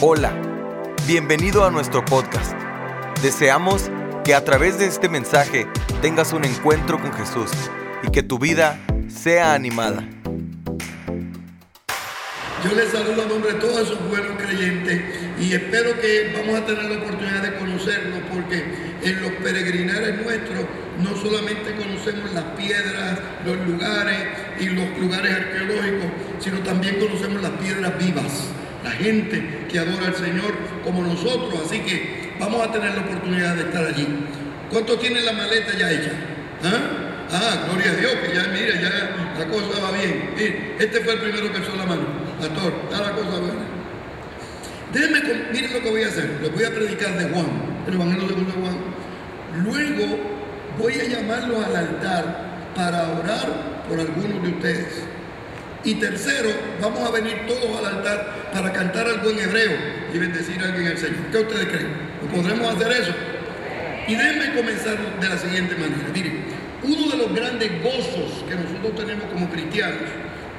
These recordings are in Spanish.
Hola, bienvenido a nuestro podcast. Deseamos que a través de este mensaje tengas un encuentro con Jesús y que tu vida sea animada. Yo les saludo a nombre de todos esos buenos creyentes y espero que vamos a tener la oportunidad de conocernos porque en los peregrinares nuestros no solamente conocemos las piedras, los lugares y los lugares arqueológicos, sino también conocemos las piedras vivas la gente que adora al Señor como nosotros. Así que vamos a tener la oportunidad de estar allí. ¿Cuántos tienen la maleta ya hecha? ¿Ah? ah gloria a Dios, que ya, mire, ya la cosa va bien. este fue el primero que alzó la mano. Pastor, está la cosa buena. Déjenme, miren lo que voy a hacer. Les voy a predicar de Juan, el Evangelio de Juan. Luego voy a llamarlos al altar para orar por algunos de ustedes. Y tercero, vamos a venir todos al altar para cantar algo en hebreo y bendecir a alguien al Señor. ¿Qué ustedes creen? ¿Podremos hacer eso? Y déjenme comenzar de la siguiente manera. Miren, uno de los grandes gozos que nosotros tenemos como cristianos,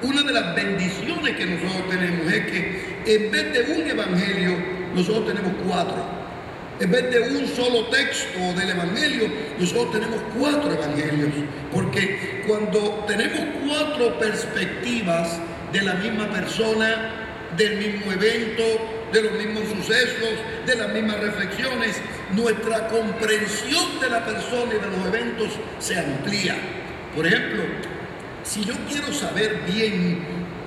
una de las bendiciones que nosotros tenemos es que en vez de un evangelio, nosotros tenemos cuatro. En vez de un solo texto del Evangelio, nosotros tenemos cuatro Evangelios. Porque cuando tenemos cuatro perspectivas de la misma persona, del mismo evento, de los mismos sucesos, de las mismas reflexiones, nuestra comprensión de la persona y de los eventos se amplía. Por ejemplo, si yo quiero saber bien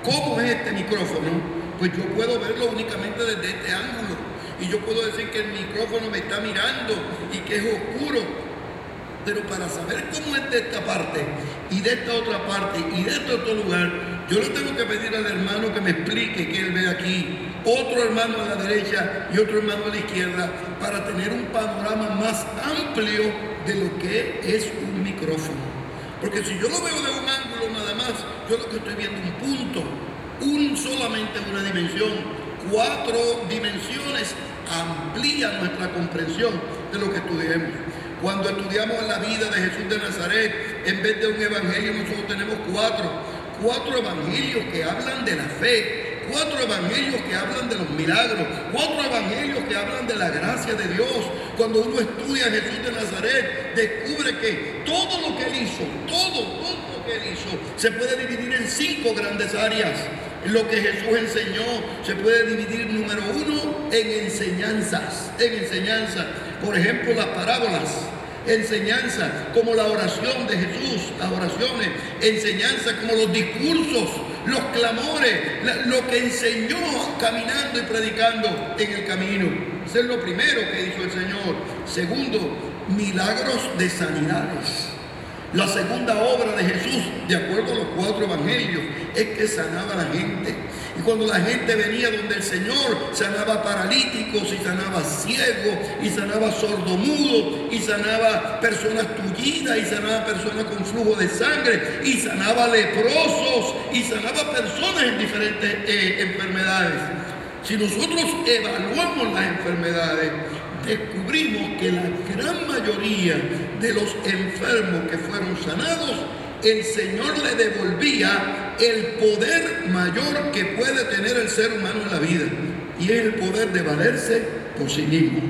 cómo es este micrófono, pues yo puedo verlo únicamente desde este ángulo y yo puedo decir que el micrófono me está mirando y que es oscuro. Pero para saber cómo es de esta parte y de esta otra parte y de este otro lugar, yo le tengo que pedir al hermano que me explique que él ve aquí, otro hermano a la derecha y otro hermano a la izquierda, para tener un panorama más amplio de lo que es un micrófono. Porque si yo lo veo de un ángulo nada más, yo lo que estoy viendo un punto, un solamente una dimensión, cuatro dimensiones amplía nuestra comprensión de lo que estudiemos. Cuando estudiamos la vida de Jesús de Nazaret, en vez de un evangelio, nosotros tenemos cuatro. Cuatro evangelios que hablan de la fe, cuatro evangelios que hablan de los milagros, cuatro evangelios que hablan de la gracia de Dios. Cuando uno estudia a Jesús de Nazaret, descubre que todo lo que él hizo, todo, todo lo que él hizo, se puede dividir en cinco grandes áreas. Lo que Jesús enseñó se puede dividir, número uno, en enseñanzas. En enseñanzas. Por ejemplo, las parábolas. Enseñanza como la oración de Jesús, las oraciones. Enseñanza como los discursos, los clamores, lo que enseñó caminando y predicando en el camino. Eso es lo primero que hizo el Señor. Segundo, milagros de sanidades. La segunda obra de Jesús, de acuerdo a los cuatro evangelios, es que sanaba a la gente. Y cuando la gente venía donde el Señor, sanaba paralíticos y sanaba ciegos y sanaba sordomudos y sanaba personas tullidas y sanaba personas con flujo de sangre y sanaba leprosos y sanaba personas en diferentes eh, enfermedades. Si nosotros evaluamos las enfermedades, descubrimos que la gran mayoría de los enfermos que fueron sanados, el Señor le devolvía el poder mayor que puede tener el ser humano en la vida, y es el poder de valerse por sí mismo.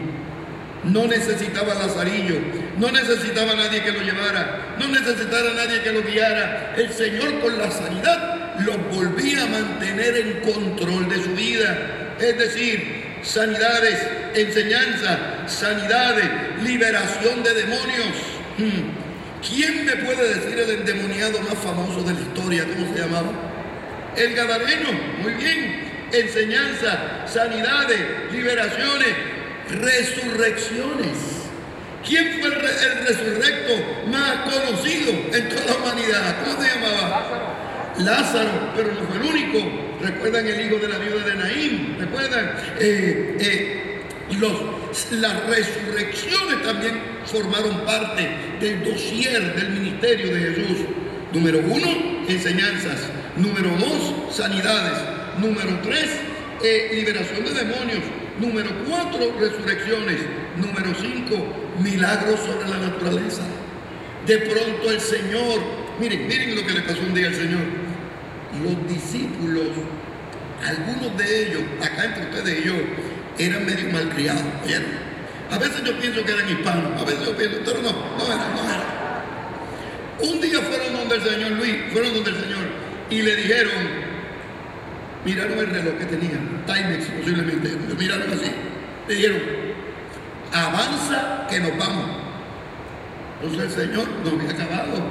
No necesitaba Lazarillo, no necesitaba nadie que lo llevara, no necesitaba nadie que lo guiara. El Señor con la sanidad los volvía a mantener en control de su vida. Es decir, sanidades, enseñanza, sanidades, liberación de demonios. Hmm. ¿Quién me puede decir el endemoniado más famoso de la historia? ¿Cómo se llamaba? El Gadareno, muy bien. Enseñanza, sanidades, liberaciones, resurrecciones. ¿Quién fue el, el, resurrecto más conocido en toda la humanidad? ¿Cómo se llamaba? Lázaro, pero no fue el único. Recuerdan el hijo de la viuda de Naín, recuerdan eh, eh, los, las resurrecciones también formaron parte del dossier del ministerio de Jesús. Número uno, enseñanzas. Número dos, sanidades. Número tres, eh, liberación de demonios. Número cuatro, resurrecciones. Número cinco, milagros sobre la naturaleza. De pronto el Señor, miren, miren lo que le pasó un día al Señor los discípulos, algunos de ellos, acá entre ustedes y yo, eran medio malcriados, A veces yo pienso que eran hispanos, a veces yo pienso, pero no, no eran, no eran. Un día fueron donde el Señor Luis, fueron donde el Señor y le dijeron, miraron el reloj que tenían, Timex posiblemente, lo miraron así, le dijeron, avanza que nos vamos. Entonces el Señor no había acabado,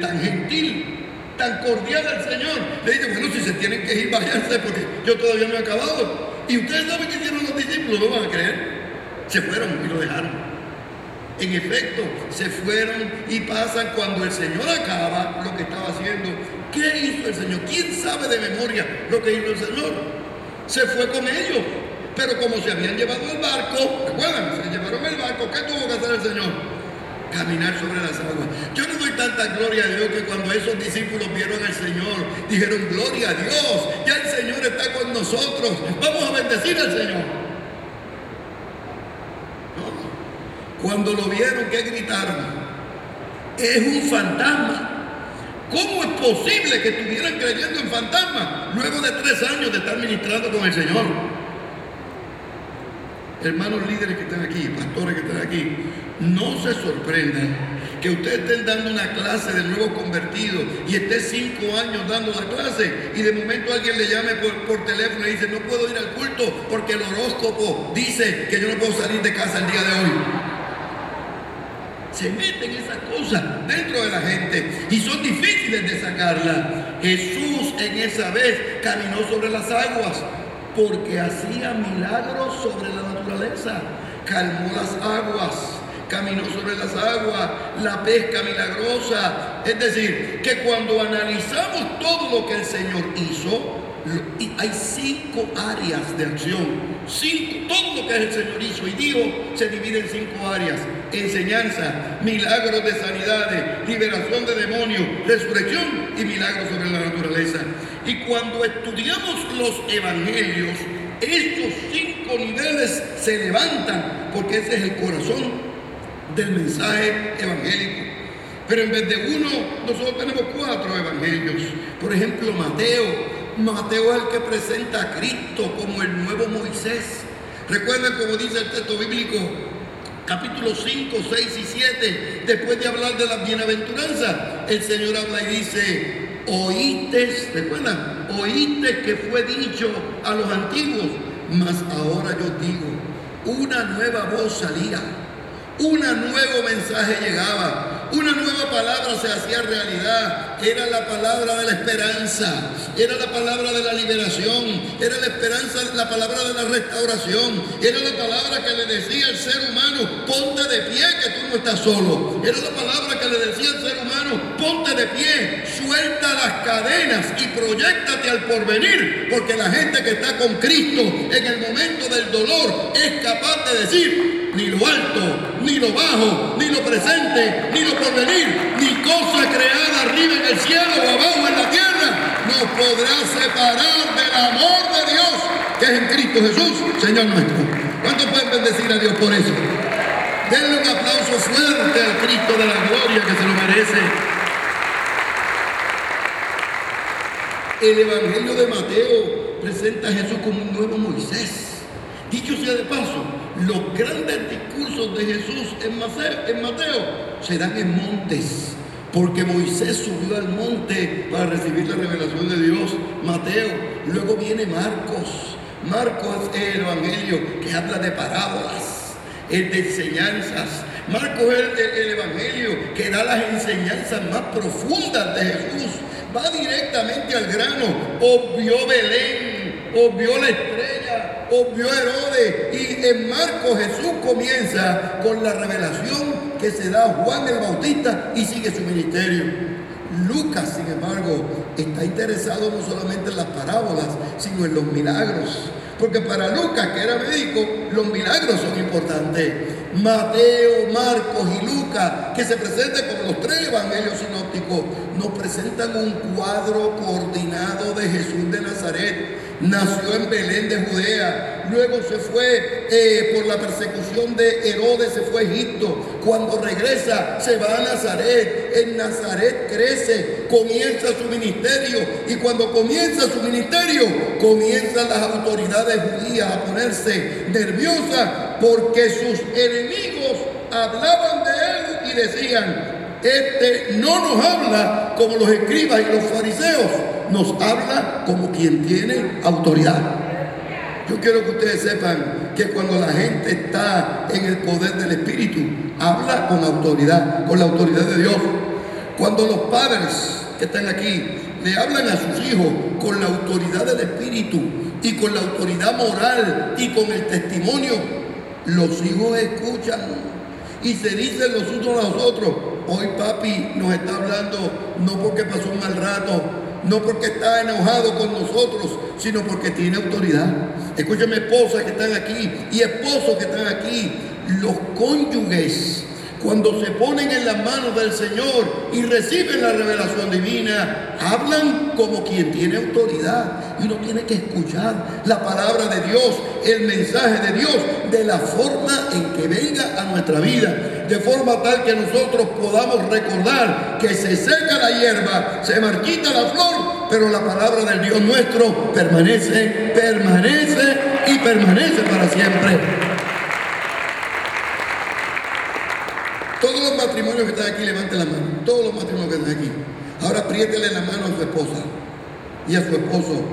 tan gentil, tan cordial al Señor, le dice, bueno, si se tienen que ir, váyanse porque yo todavía no he acabado. Y ustedes saben qué hicieron los discípulos, no van a creer. Se fueron y lo dejaron. En efecto, se fueron y pasan cuando el Señor acaba lo que estaba haciendo. ¿Qué hizo el Señor? ¿Quién sabe de memoria lo que hizo el Señor? Se fue con ellos. Pero como se habían llevado el barco, recuerdan, se llevaron el barco, ¿qué tuvo que hacer el Señor? Caminar sobre las aguas. Yo no doy tanta gloria a Dios que cuando esos discípulos vieron al Señor, dijeron, gloria a Dios, ya el Señor está con nosotros, vamos a bendecir al Señor. Cuando lo vieron, ¿qué gritaron? Es un fantasma. ¿Cómo es posible que estuvieran creyendo en fantasmas luego de tres años de estar ministrando con el Señor? Hermanos líderes que están aquí, pastores que están aquí, no se sorprendan que ustedes estén dando una clase de nuevo convertido y esté cinco años dando la clase y de momento alguien le llame por, por teléfono y dice no puedo ir al culto porque el horóscopo dice que yo no puedo salir de casa el día de hoy se meten esas cosas dentro de la gente y son difíciles de sacarla. Jesús en esa vez caminó sobre las aguas porque hacía milagros sobre la naturaleza, calmó las aguas, caminó sobre las aguas, la pesca milagrosa. Es decir, que cuando analizamos todo lo que el Señor hizo, hay cinco áreas de acción. Cinco, todo lo que el Señor hizo y dijo se divide en cinco áreas. Enseñanza, milagros de sanidades, liberación de demonios, resurrección y milagros sobre la naturaleza. Y cuando estudiamos los evangelios, estos cinco niveles se levantan porque ese es el corazón del mensaje evangélico. Pero en vez de uno, nosotros tenemos cuatro evangelios. Por ejemplo, Mateo Mateo es el que presenta a Cristo como el nuevo Moisés. Recuerden como dice el texto bíblico, capítulo 5, 6 y 7, después de hablar de la bienaventuranza, el Señor habla y dice, oíste, recuerdan, oíste que fue dicho a los antiguos, mas ahora yo digo, una nueva voz salía, un nuevo mensaje llegaba una nueva palabra se hacía realidad. Era la palabra de la esperanza. Era la palabra de la liberación. Era la esperanza, la palabra de la restauración. Era la palabra que le decía al ser humano, ponte de pie que tú no estás solo. Era la palabra que le decía al ser humano, ponte de pie, suelta las cadenas y proyectate al porvenir. Porque la gente que está con Cristo en el momento del dolor es capaz de decir, ni lo alto, ni lo bajo, ni lo presente, ni lo porvenir, ni cosa creada arriba en el cielo o abajo en la tierra, nos podrá separar del amor de Dios que es en Cristo Jesús, Señor nuestro. ¿Cuántos pueden bendecir a Dios por eso? Denle un aplauso fuerte al Cristo de la gloria que se lo merece. El Evangelio de Mateo presenta a Jesús como un nuevo Moisés. Dicho sea de paso, los grandes discursos de Jesús en Mateo, se dan en montes, porque Moisés subió al monte para recibir la revelación de Dios. Mateo, luego viene Marcos. Marcos es el evangelio que habla de parábolas, el de enseñanzas. Marcos es el, el evangelio que da las enseñanzas más profundas de Jesús. Va directamente al grano. Obvio Belén, obvio la estrella, obvio Herodes. Y en Marcos Jesús comienza con la revelación que se da a Juan el Bautista y sigue su ministerio. Lucas, sin embargo, está interesado no solamente en las parábolas, sino en los milagros. Porque para Lucas, que era médico, los milagros son importantes. Mateo, Marcos y Lucas, que se presentan como los tres evangelios sinópticos, nos presentan un cuadro coordinado de Jesús de Nazaret nació en Belén de Judea, luego se fue eh, por la persecución de Herodes, se fue a Egipto, cuando regresa se va a Nazaret, en Nazaret crece, comienza su ministerio. Y cuando comienza su ministerio comienzan las autoridades judías a ponerse nerviosas porque sus enemigos hablaban de él y decían, este no nos habla como los escribas y los fariseos, nos habla como quien tiene autoridad. Yo quiero que ustedes sepan que cuando la gente está en el poder del Espíritu, habla con autoridad, con la autoridad de Dios. Cuando los padres que están aquí le hablan a sus hijos con la autoridad del Espíritu y con la autoridad moral y con el testimonio, los hijos escuchan y se dicen los unos a los otros, hoy papi nos está hablando no porque pasó un mal rato, no porque está enojado con nosotros, sino porque tiene autoridad. Escúchame, esposas que están aquí y esposos que están aquí, los cónyuges cuando se ponen en las manos del Señor y reciben la revelación divina, hablan como quien tiene autoridad. Y uno tiene que escuchar la palabra de Dios, el mensaje de Dios, de la forma en que venga a nuestra vida. De forma tal que nosotros podamos recordar que se seca la hierba, se marchita la flor, pero la palabra del Dios nuestro permanece, permanece y permanece para siempre. Todos los matrimonios que están aquí, levanten la mano. Todos los matrimonios que están aquí. Ahora apriétele la mano a su esposa y a su esposo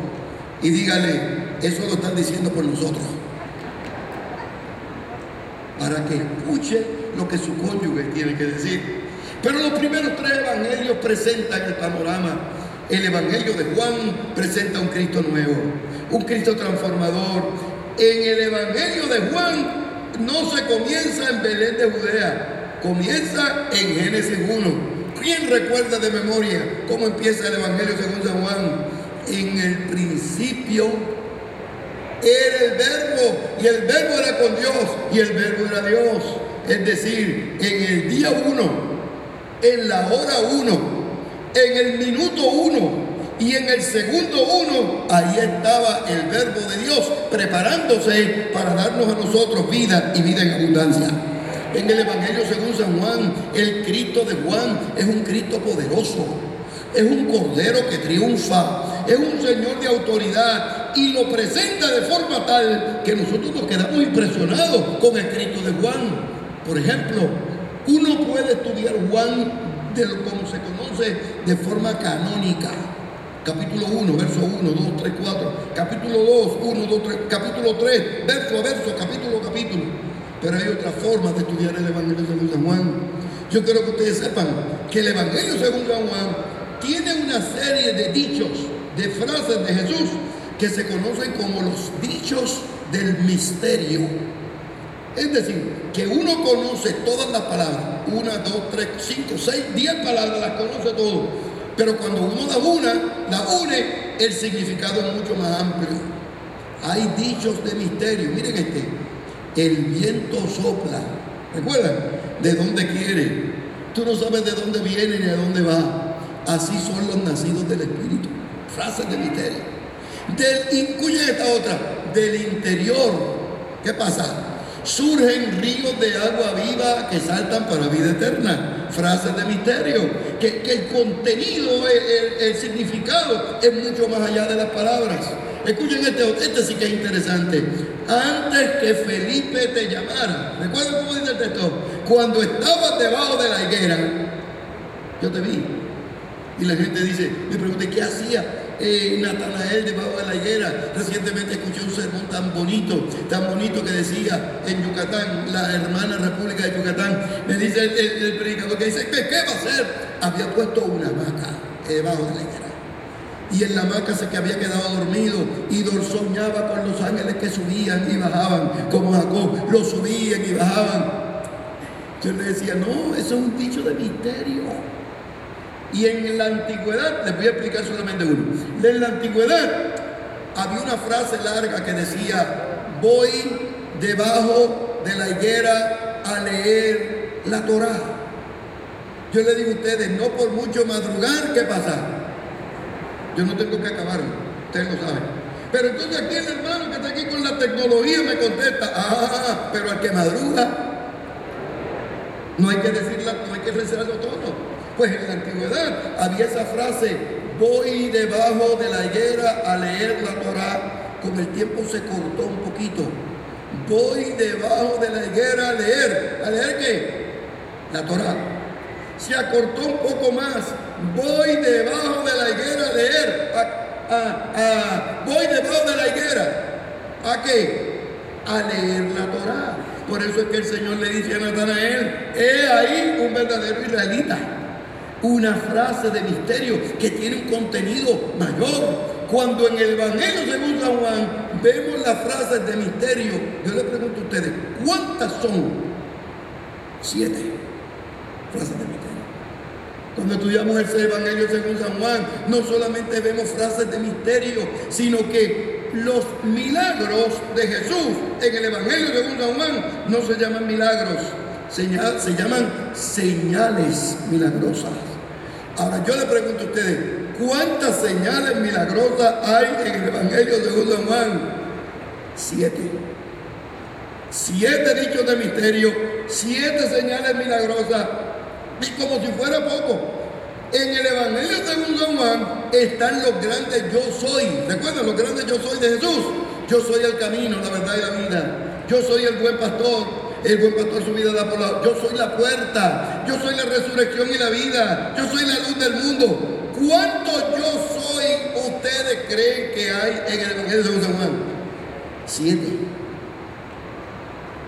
y dígale, eso lo están diciendo por nosotros. Para que escuche lo que su cónyuge tiene que decir. Pero los primeros tres evangelios presentan el panorama. El evangelio de Juan presenta un Cristo nuevo, un Cristo transformador. En el evangelio de Juan no se comienza en Belén de Judea, Comienza en Génesis 1. ¿Quién recuerda de memoria cómo empieza el Evangelio según San Juan? En el principio era el verbo y el verbo era con Dios y el verbo era Dios. Es decir, en el día 1, en la hora 1, en el minuto 1 y en el segundo 1, ahí estaba el verbo de Dios preparándose para darnos a nosotros vida y vida en abundancia en el Evangelio según San Juan, el Cristo de Juan es un Cristo poderoso, es un Cordero que triunfa, es un Señor de autoridad y lo presenta de forma tal que nosotros nos quedamos impresionados con el Cristo de Juan. Por ejemplo, uno puede estudiar Juan de lo, como se conoce de forma canónica. Capítulo 1, verso 1, 2, 3, 4. Capítulo 2, 1, 2, 3. Capítulo 3, verso a verso, capítulo a capítulo. Pero hay otra forma de estudiar el Evangelio según San Juan. Yo quiero que ustedes sepan que el Evangelio según San Juan tiene una serie de dichos, de frases de Jesús que se conocen como los dichos del misterio. Es decir, que uno conoce todas las palabras, una, dos, tres, cinco, seis, diez palabras, las conoce todo. Pero cuando uno da una, la une, el significado es mucho más amplio. Hay dichos de misterio. Miren este el viento sopla. ¿Recuerdan? De dónde quiere. Tú no sabes de dónde viene ni a dónde va. Así son los nacidos del Espíritu. Frases de misterio. Del, esta otra. Del interior. ¿Qué pasa? Surgen ríos de agua viva que saltan para vida eterna. Frases de misterio. Que, el contenido, el significado es mucho más allá de las palabras. Escuchen este, este sí que es interesante. Antes que Felipe te llamara, ¿recuerdan cómo dice el texto? Cuando estabas debajo de la higuera, yo te vi. Y la gente dice, me pregunté, ¿qué hacía eh, Natanael debajo de la higuera? Recientemente escuché un sermón tan bonito, tan bonito que decía en Yucatán, la hermana República de Yucatán, me dice el, predicador que dice, ¿qué, ¿qué va a hacer? Había puesto una vaca debajo de la higuera y en la hamaca se que había quedado dormido y soñaba con los ángeles que subían y bajaban, como Jacob, los subían y bajaban. Yo le decía, no, eso es un dicho de misterio. Y en la antigüedad, les voy a explicar solamente uno. En la antigüedad había una frase larga que decía, voy debajo de la higuera a leer la Torah. Yo le digo a ustedes, no por mucho madrugar, ¿qué pasa? Yo no tengo que acabarlo, ustedes lo saben. Pero entonces aquí el hermano que está aquí con la tecnología me contesta, ah, pero al que madruga, no hay que decirla, no hay que rezarlo todo. Pues en la antigüedad había esa frase, voy debajo de la higuera a leer la Torah, con el tiempo se cortó un poquito. Voy debajo de la higuera a leer. ¿A leer qué? La Torah. Se acortó un poco más. Voy debajo de la higuera a leer. voy debajo de la higuera. ¿A qué? A leer la Torah. Por eso es que el Señor le dice a Natanael, he ahí un verdadero israelita una frase de misterio que tiene un contenido mayor. Cuando en el Evangelio según San Juan vemos las frases de misterio, yo le pregunto a ustedes, ¿cuántas son? Siete frases de misterio. Cuando estudiamos el Evangelio según San Juan, no solamente vemos frases de misterio, sino que los milagros de Jesús en el Evangelio según San Juan no se llaman milagros, se llaman señales milagrosas. Ahora yo le pregunto a ustedes, ¿cuántas señales milagrosas hay en el Evangelio de San Juan? Siete. Siete dichos de misterio, siete señales milagrosas, y como si fuera poco. En el Evangelio de San Juan están los grandes yo soy. ¿Recuerdan los grandes yo soy de Jesús? Yo soy el camino, la verdad y la vida. Yo soy el buen pastor. El buen pastor su vida da por la... Yo soy la puerta. Yo soy la resurrección y la vida. Yo soy la luz del mundo. ¿Cuánto yo soy ustedes creen que hay en el Evangelio de San Juan? Siete.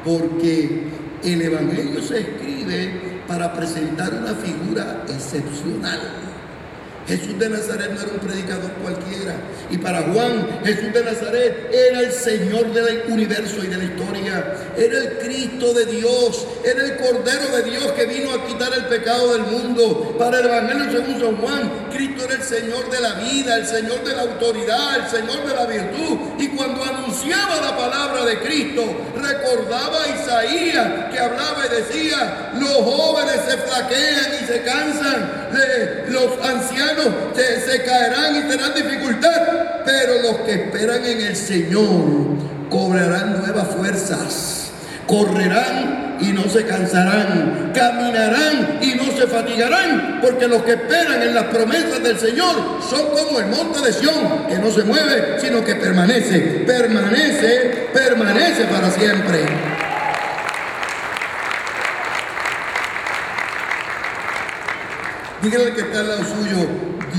Porque el Evangelio se escribe para presentar una figura excepcional. Jesús de Nazaret no era un predicador cualquiera. Y para Juan, Jesús de Nazaret era el Señor del universo y de la historia. Era el Cristo de Dios. Era el Cordero de Dios que vino a quitar el pecado del mundo. Para el Evangelio según San Juan, Cristo era el Señor de la vida, el Señor de la autoridad, el Señor de la virtud. Y cuando anunciaba la palabra de Cristo, recordaba a Isaías que hablaba y decía, los jóvenes se flaquean y se cansan, los ancianos se, caerán y tendrán dificultad, pero los que esperan en el Señor cobrarán nuevas fuerzas. Correrán y no se cansarán, caminarán y no se fatigarán, porque los que esperan en las promesas del Señor son como el monte de Sión, que no se mueve, sino que permanece, permanece, permanece para siempre. Dígale que está al lado suyo,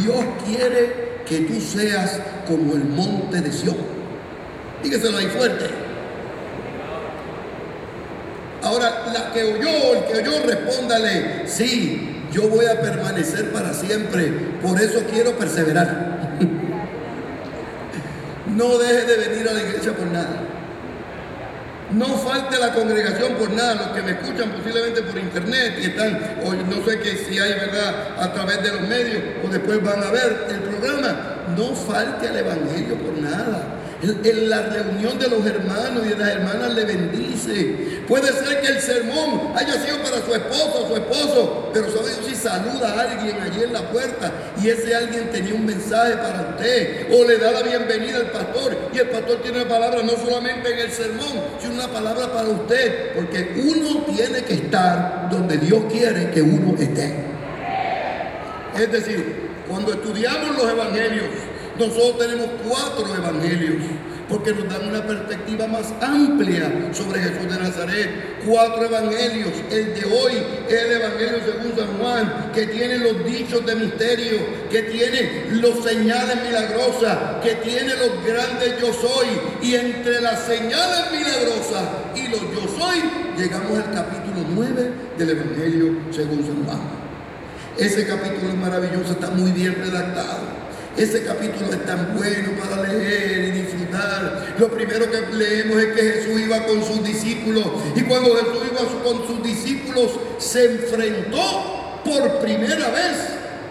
Dios quiere que tú seas como el monte de Sión. Dígaselo ahí fuerte. Ahora, la que oyó, el que oyó, respóndale, sí, yo voy a permanecer para siempre, por eso quiero perseverar. no deje de venir a la iglesia por nada. No falte la congregación por nada, los que me escuchan posiblemente por internet y están, o no sé que si hay verdad a través de los medios o después van a ver el programa, no falte al Evangelio por nada. En la reunión de los hermanos y de las hermanas le bendice. Puede ser que el sermón haya sido para su esposo o su esposo, pero sabe si saluda a alguien allí en la puerta y ese alguien tenía un mensaje para usted o le da la bienvenida al pastor y el pastor tiene una palabra no solamente en el sermón, sino una palabra para usted, porque uno tiene que estar donde Dios quiere que uno esté. Es decir, cuando estudiamos los evangelios, nosotros tenemos cuatro evangelios porque nos dan una perspectiva más amplia sobre Jesús de Nazaret. Cuatro evangelios, el de hoy, el evangelio según San Juan, que tiene los dichos de misterio, que tiene los señales milagrosas, que tiene los grandes yo soy. Y entre las señales milagrosas y los yo soy, llegamos al capítulo 9 del evangelio según San Juan. Ese capítulo es maravilloso, está muy bien redactado. Ese capítulo es tan bueno para leer y disfrutar. Lo primero que leemos es que Jesús iba con sus discípulos y cuando Jesús iba con sus discípulos se enfrentó por primera vez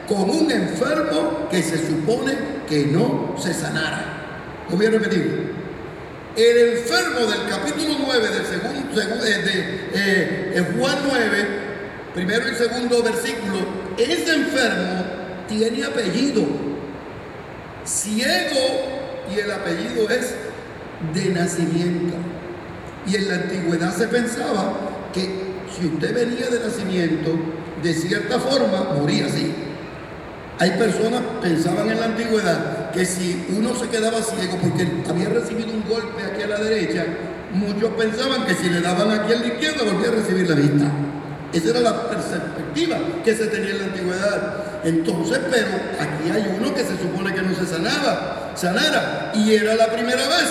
con un enfermo que se supone que no se sanara. Lo voy a repetir. El enfermo del capítulo 9 del segundo, eh, de, eh, eh, Juan 9, primero y segundo versículo, ese enfermo tiene apellido ciego y el apellido es de nacimiento. Y en la antigüedad se pensaba que si usted venía de nacimiento, de cierta forma, moría así. Hay personas pensaban en la antigüedad que si uno se quedaba ciego porque había recibido un golpe aquí a la derecha, muchos pensaban que si le daban aquí a la izquierda volvía a recibir la vista. Esa era la perspectiva que se tenía en la antigüedad. Entonces, pero aquí hay uno que se supone que no se sanaba, sanara. Y era la primera vez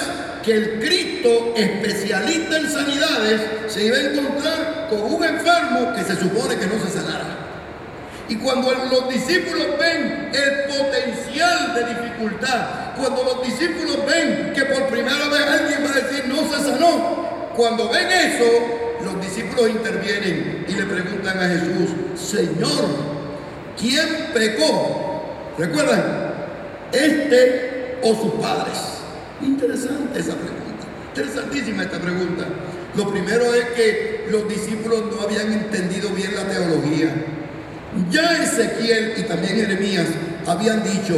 que el Cristo especialista en sanidades se iba a encontrar con un enfermo que se supone que no se sanara. Y cuando los discípulos ven el potencial de dificultad, cuando los discípulos ven que por primera vez alguien va a decir no se sanó, cuando ven eso, los discípulos intervienen y le preguntan a Jesús, Señor, ¿quién pecó? ¿Recuerdan? ¿Este o sus padres? Interesante esa pregunta, interesantísima esta pregunta. Lo primero es que los discípulos no habían entendido bien la teología. Ya Ezequiel y también Jeremías habían dicho,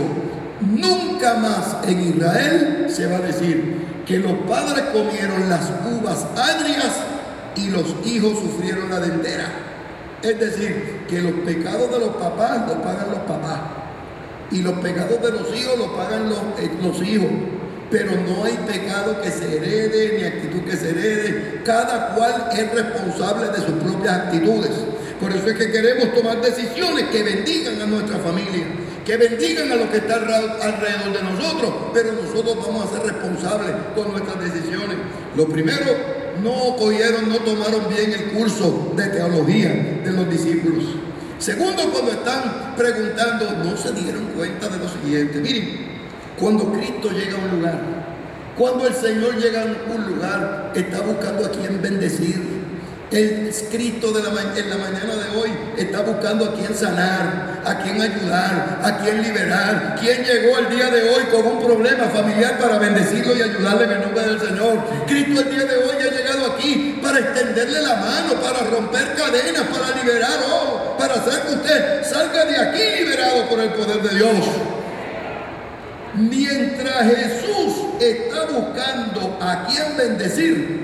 nunca más en Israel se va a decir que los padres comieron las uvas agrias y los hijos sufrieron la dentera. Es decir, que los pecados de los papás los pagan los papás y los pecados de los hijos los pagan los, eh, los hijos pero no hay pecado que se herede ni actitud que se herede. Cada cual es responsable de sus propias actitudes. Por eso es que queremos tomar decisiones que bendigan a nuestra familia, que bendigan a los que están alrededor de nosotros, pero nosotros vamos a ser responsables con nuestras decisiones. Lo primero, no cogieron, no tomaron bien el curso de teología de los discípulos. Segundo, cuando están preguntando, no se dieron cuenta de lo siguiente. Miren, cuando Cristo llega a un lugar, cuando el Señor llega a un lugar, está buscando a quien bendecir. El Cristo de la, en la mañana de hoy está buscando a quien sanar, a quien ayudar, a quien liberar. ¿Quién llegó el día de hoy con un problema familiar para bendecirlo y ayudarle en el nombre del Señor? Cristo el día de hoy ha llegado aquí para extenderle la mano, para romper cadenas, para liberar, oh, para hacer que usted salga de aquí liberado por el poder de Dios. Mientras Jesús está buscando a quien bendecir,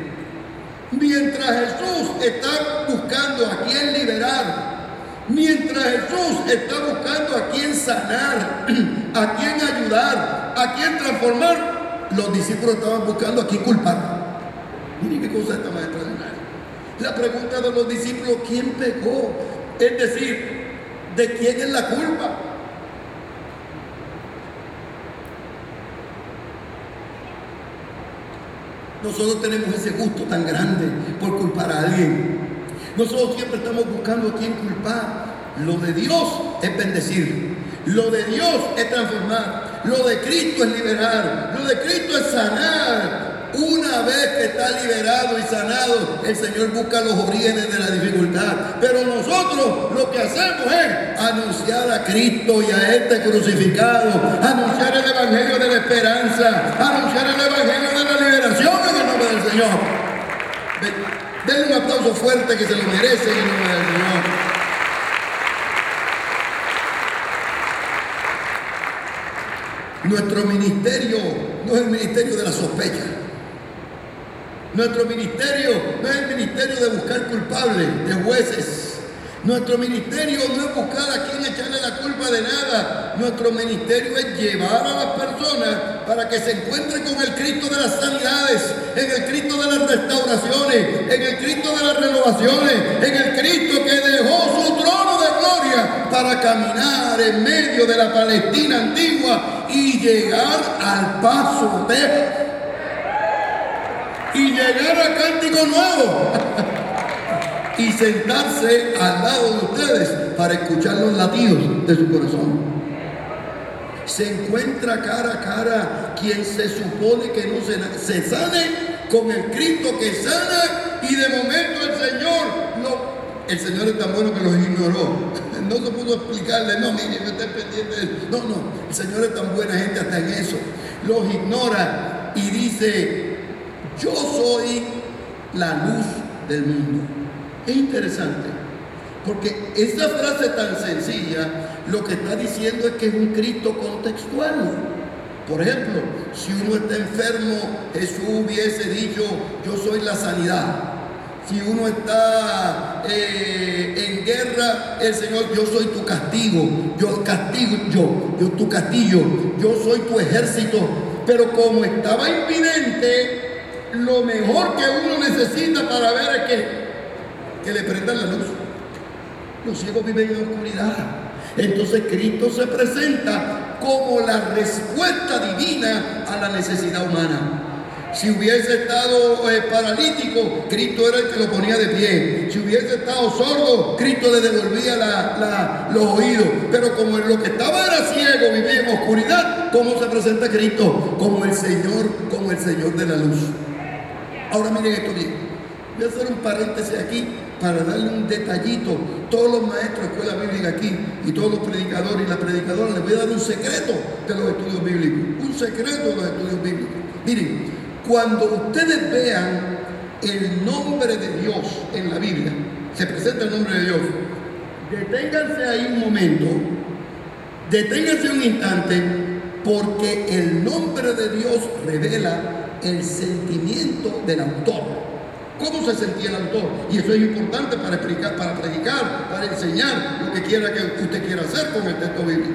mientras Jesús está buscando a quien liberar, mientras Jesús está buscando a quien sanar, a quien ayudar, a quien transformar, los discípulos estaban buscando a quien culpar. Miren qué cosa está más extraordinaria. La pregunta de los discípulos, ¿quién pecó? Es decir, ¿de quién es la culpa? Nosotros tenemos ese gusto tan grande por culpar a alguien. Nosotros siempre estamos buscando a quién culpar. Lo de Dios es bendecir. Lo de Dios es transformar. Lo de Cristo es liberar. Lo de Cristo es sanar. Una vez que está liberado y sanado, el Señor busca los orígenes de la dificultad. Pero nosotros lo que hacemos es anunciar a Cristo y a este crucificado, anunciar el Evangelio de la esperanza, anunciar el Evangelio de la liberación en el nombre del Señor. Denle un aplauso fuerte que se lo merece en el nombre del Señor. Nuestro ministerio no es el ministerio de la sospecha. Nuestro ministerio no es el ministerio de buscar culpables, de jueces. Nuestro ministerio no es buscar a quien echarle la culpa de nada. Nuestro ministerio es llevar a las personas para que se encuentren con el Cristo de las sanidades, en el Cristo de las restauraciones, en el Cristo de las renovaciones, en el Cristo que dejó su trono de gloria para caminar en medio de la Palestina antigua y llegar al paso de y llegar a Cántico Nuevo y sentarse al lado de ustedes para escuchar los latidos de su corazón. Se encuentra cara a cara quien se supone que no se, se sane con el Cristo que sana y de momento el Señor lo, el Señor es tan bueno que los ignoró. No se pudo explicarle, no, mire, no esté pendiente. No, no, el Señor es tan buena gente hasta en eso. Los ignora y dice, yo soy la luz del mundo. Es interesante, porque esa frase tan sencilla lo que está diciendo es que es un Cristo contextual. Por ejemplo, si uno está enfermo, Jesús hubiese dicho, yo soy la sanidad. Si uno está eh, en guerra, el Señor, yo soy tu castigo, yo castigo, yo, yo tu castillo, yo soy tu ejército. Pero como estaba invidente, lo mejor que uno necesita para ver es que, que le prendan la luz. Los ciegos viven en oscuridad. Entonces Cristo se presenta como la respuesta divina a la necesidad humana. Si hubiese estado eh, paralítico, Cristo era el que lo ponía de pie. Si hubiese estado sordo, Cristo le devolvía los oídos. Pero como en lo que estaba era ciego, vivía en oscuridad, ¿cómo se presenta Cristo? Como el Señor, como el Señor de la luz. Ahora miren esto bien. Voy a hacer un paréntesis aquí para darle un detallito. Todos los maestros de escuela bíblica aquí y todos los predicadores y las predicadoras les voy a dar un secreto de los estudios bíblicos. Un secreto de los estudios bíblicos. Miren, cuando ustedes vean el nombre de Dios en la Biblia, se presenta el nombre de Dios, deténganse ahí un momento, deténganse un instante, porque el nombre de Dios revela el sentimiento del autor. ¿Cómo se sentía el autor? Y eso es importante para explicar, para predicar, para enseñar lo que quiera que usted quiera hacer con el texto bíblico.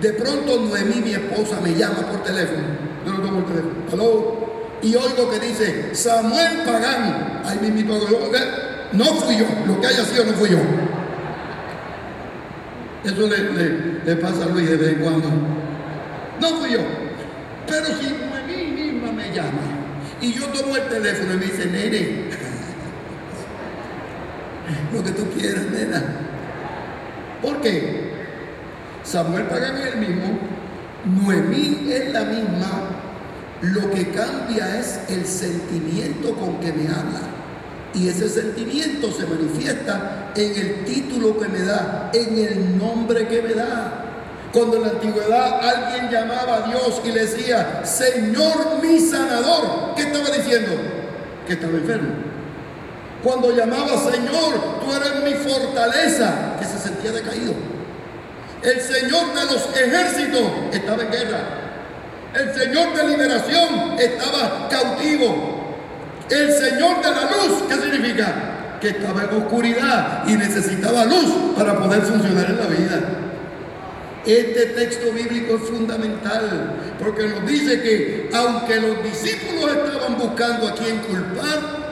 De pronto Noemí, mi esposa, me llama por teléfono. Yo no tomo el teléfono. Hello. Y oigo que dice Samuel Pagán. Ahí invito a No fui yo. Lo que haya sido no fui yo. Eso le, le pasa a Luis de vez en cuando. No fui yo. Pero si Noemí misma me llama y yo tomo el teléfono y me dice, nene, lo que tú quieras, nena. ¿Por qué? Samuel Pagán es el mismo, Noemí es la misma, lo que cambia es el sentimiento con que me habla. Y ese sentimiento se manifiesta en el título que me da, en el nombre que me da. Cuando en la antigüedad alguien llamaba a Dios y le decía, Señor mi sanador, ¿qué estaba diciendo? Que estaba enfermo. Cuando llamaba Señor, tú eres mi fortaleza, que se sentía decaído. El Señor de los ejércitos estaba en guerra. El Señor de liberación estaba cautivo. El Señor de la luz, ¿qué significa? Que estaba en oscuridad y necesitaba luz para poder funcionar en la vida. Este texto bíblico es fundamental porque nos dice que aunque los discípulos estaban buscando a quien culpar,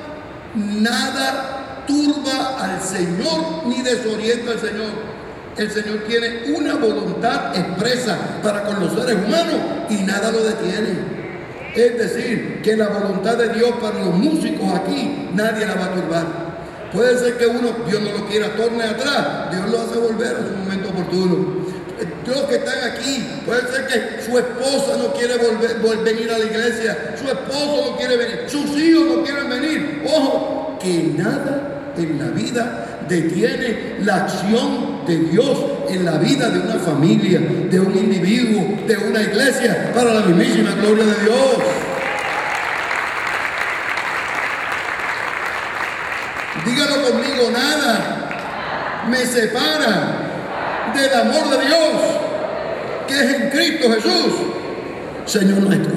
nada turba al Señor ni desorienta al Señor. El Señor tiene una voluntad expresa para con los seres humanos y nada lo detiene. Es decir, que la voluntad de Dios para los músicos aquí, nadie la va a turbar. Puede ser que uno, Dios no lo quiera, torne atrás, Dios lo hace volver en su momento oportuno los que están aquí, puede ser que su esposa no quiere volver, venir a la iglesia, su esposo no quiere venir, sus hijos no quieren venir. Ojo, que nada en la vida detiene la acción de Dios en la vida de una familia, de un individuo, de una iglesia, para la mismísima gloria de Dios. Dígalo conmigo, nada me separa del amor de Dios que es en Cristo Jesús, Señor nuestro.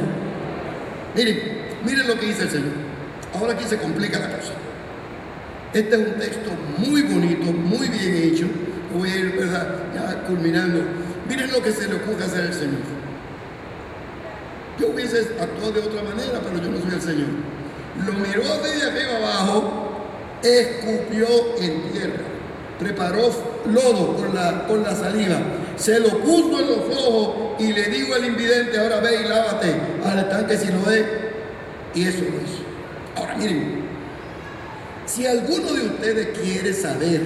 Miren, miren lo que dice el Señor. Ahora aquí se complica la cosa. Este es un texto muy bonito, muy bien hecho. Voy a ir ya culminando. Miren lo que se le ocurre hacer al Señor. Yo hubiese actuado de otra manera, pero yo no soy el Señor. Lo miró desde arriba abajo, escupió en tierra preparó lodo con la, con la saliva, se lo puso en los ojos y le digo al invidente, ahora ve y lávate al estanque si lo ve. Y eso lo hizo. Ahora miren, si alguno de ustedes quiere saber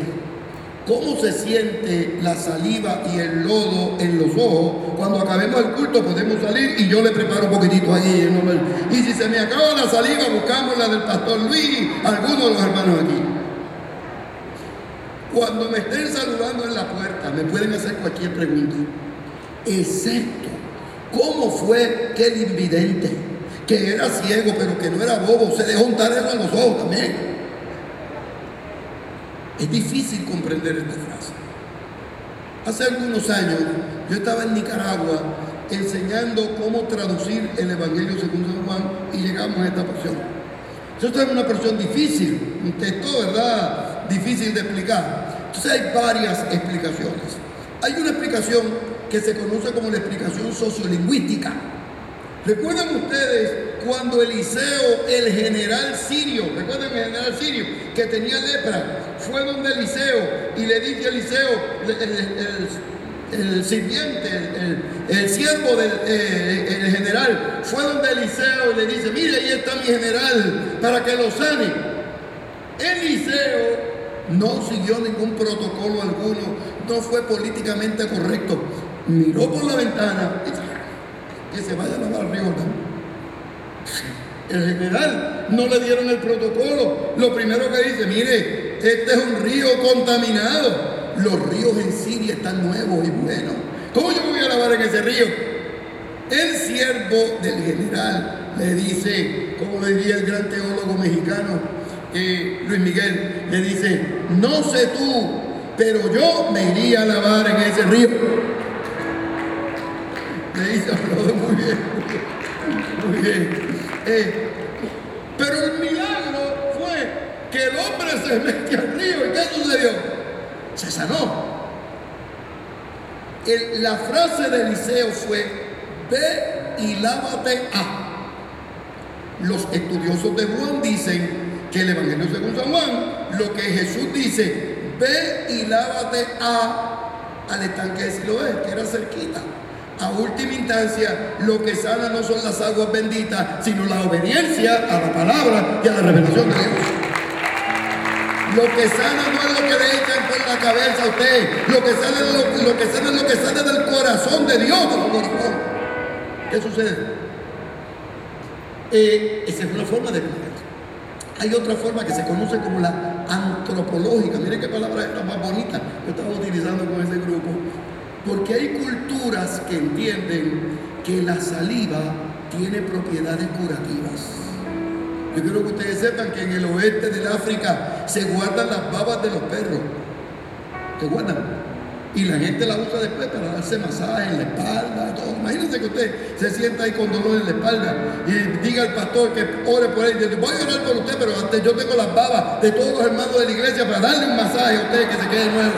cómo se siente la saliva y el lodo en los ojos, cuando acabemos el culto podemos salir y yo le preparo un poquitito allí. Y si se me acaba la saliva, buscamos la del pastor Luis, algunos de los hermanos aquí. Cuando me estén saludando en la puerta, me pueden hacer cualquier pregunta, excepto cómo fue que el invidente, que era ciego pero que no era bobo, se dejó untar eso en los ojos también. Es difícil comprender esta frase. Hace algunos años yo estaba en Nicaragua enseñando cómo traducir el Evangelio según San Juan y llegamos a esta porción. Esto es una porción difícil, un texto, ¿verdad? Difícil de explicar. Entonces hay varias explicaciones. Hay una explicación que se conoce como la explicación sociolingüística. ¿Recuerdan ustedes cuando Eliseo, el general sirio, recuerdan el general sirio que tenía lepra, fue donde Eliseo y le dice a Eliseo, el, sirviente, el, siervo del eh, general, fue donde Eliseo y le dice, mire, ahí está mi general para que lo sane. Eliseo no siguió ningún protocolo alguno, no fue políticamente correcto. Miró por la ventana y que se vaya a lavar río El general no le dieron el protocolo. Lo primero que dice, mire, este es un río contaminado. Los ríos en Siria están nuevos y buenos. ¿Cómo yo voy a lavar en ese río? El siervo del general le dice, como le diría el gran teólogo mexicano, eh, Luis Miguel, le dice, no sé tú, pero yo me iría a lavar en ese río. Le dice, muy bien, muy bien. Eh, pero el milagro fue que el hombre se metió al río y ¿qué sucedió? Se sanó. la frase de Eliseo fue, ve y lávate a. Los estudiosos de Juan dicen que el Evangelio según San Juan, lo que Jesús dice, ve y lávate a, al estanque de Siloé, que era cerquita. A última instancia, lo que sana no son las aguas benditas, sino la obediencia a la palabra y a la revelación de Dios. Lo que sana no es lo que le echan por la cabeza a usted. Lo que sana es lo, que, sana es lo que sale del corazón de Dios, ¿Qué sucede? Eh, esa es una forma de hay otra forma que se conoce como la antropológica. Miren qué palabra está más bonita que estaba utilizando con ese grupo. Porque hay culturas que entienden que la saliva tiene propiedades curativas. Yo quiero que ustedes sepan que en el oeste del África se guardan las babas de los perros. Se guardan y la gente la usa después para darse masaje en la espalda, todo. Imagínense que usted se sienta ahí con dolor en la espalda y diga al pastor que ore por él. Y dice, voy a orar por usted, pero antes yo tengo las babas de todos los hermanos de la iglesia para darle un masaje a usted que se quede nuevo.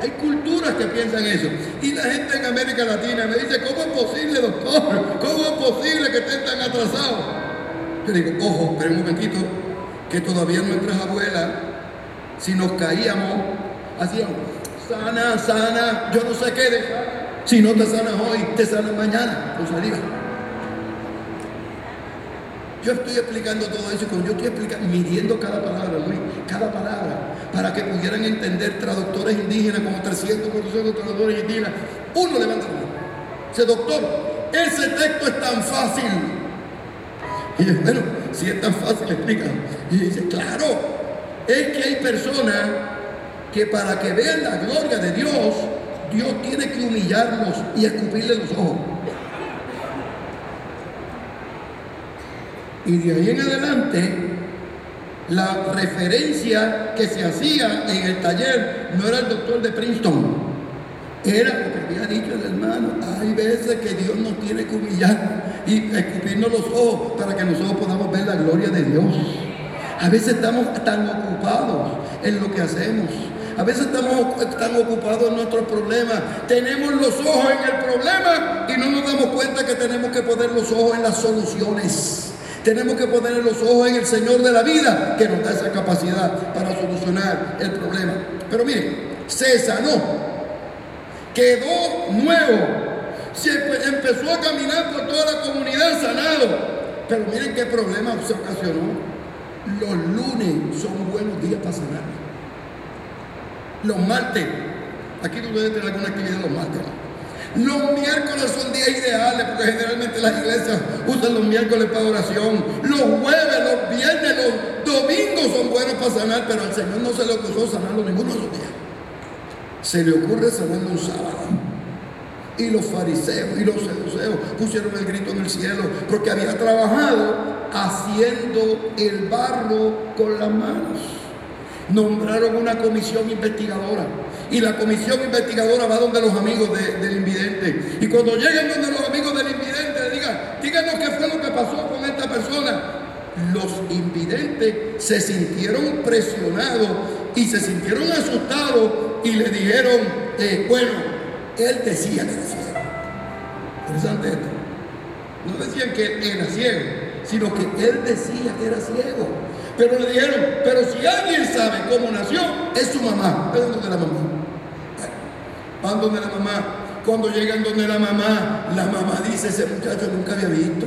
Hay culturas que piensan eso. Y la gente en América Latina me dice, ¿cómo es posible, doctor? ¿Cómo es posible que estén tan atrasados? Yo digo, ojo, pero un momentito, que todavía nuestras abuelas si nos caíamos, hacíamos, sana, sana, yo no sé qué, si no te sanas hoy, te sanas mañana con saliva. Yo estoy explicando todo eso, como yo estoy explicando, midiendo cada palabra, Luis, cada palabra, para que pudieran entender traductores indígenas, como 300, 400 traductores indígenas. Uno levanta la mano. Dice, doctor, ese texto es tan fácil. Y yo, bueno, si es tan fácil, explica. Y dice, claro, es que hay personas que para que vean la gloria de Dios, Dios tiene que humillarlos y escupirle los ojos. Y de ahí en adelante, la referencia que se hacía en el taller no era el doctor de Princeton, era lo que había dicho el hermano. Hay veces que Dios nos tiene que humillar y escupirnos los ojos para que nosotros podamos ver la gloria de Dios. A veces estamos tan ocupados en lo que hacemos. A veces estamos tan ocupados en nuestros problemas. Tenemos los ojos en el problema y no nos damos cuenta que tenemos que poner los ojos en las soluciones. Tenemos que poner los ojos en el Señor de la vida que nos da esa capacidad para solucionar el problema. Pero miren, se sanó, quedó nuevo, se empezó a caminar por toda la comunidad sanado. Pero miren qué problema se ocasionó. Los lunes son buenos días para sanar. Los martes, aquí tú debes tener alguna actividad los martes. Los miércoles son días ideales porque generalmente las iglesias usan los miércoles para oración. Los jueves, los viernes, los domingos son buenos para sanar, pero al Señor no se le ocurrió sanarlo ninguno de esos días. Se le ocurre sanarlo un sábado. Y los fariseos y los seduceos pusieron el grito en el cielo porque había trabajado haciendo el barro con las manos. nombraron una comisión investigadora. Y la comisión investigadora va donde los amigos del invidente. Y cuando lleguen donde los amigos del invidente le digan, díganos qué fue lo que pasó con esta persona. Los invidentes se sintieron presionados y se sintieron asustados y le dijeron, eh, bueno, él decía que era ciego. Interesante esto. No decían que él era ciego, sino que él decía que era ciego. Pero le dijeron, pero si alguien sabe cómo nació, es su mamá. ¿Es donde la mamá? Van donde la mamá. Cuando llegan donde la mamá, la mamá dice, ese muchacho nunca había visto.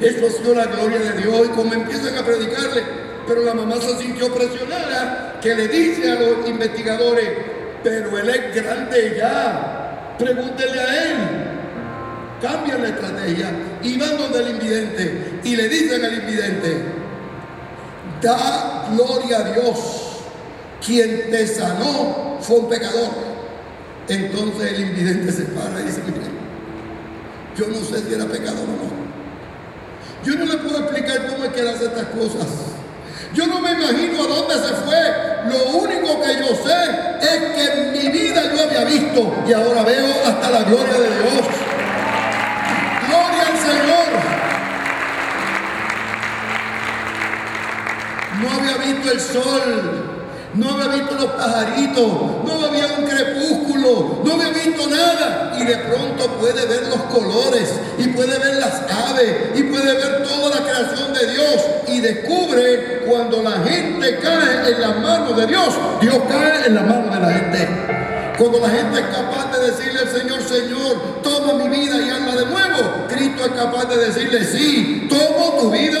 Esto ha sido la gloria de Dios. Y como empiezan a predicarle, pero la mamá se sintió presionada, que le dice a los investigadores, pero él es grande ya, pregúntele a él. Cambian la estrategia y van donde el invidente y le dicen al invidente, da gloria a Dios, quien te sanó fue un pecador. Entonces el invidente se para y dice, yo no sé si era pecador o no. Yo no le puedo explicar cómo es que él hace estas cosas. Yo no me imagino a dónde se fue. Lo único que yo sé es que en mi vida yo había visto y ahora veo hasta la gloria de Dios. Gloria al Señor. No había visto el sol. No había visto los pajaritos, no había un crepúsculo, no había visto nada. Y de pronto puede ver los colores, y puede ver las aves, y puede ver toda la creación de Dios. Y descubre cuando la gente cae en las manos de Dios, Dios cae en las manos de la gente. Cuando la gente es capaz de decirle al Señor, Señor, toma mi vida y hazla de nuevo, Cristo es capaz de decirle, sí, tomo tu vida.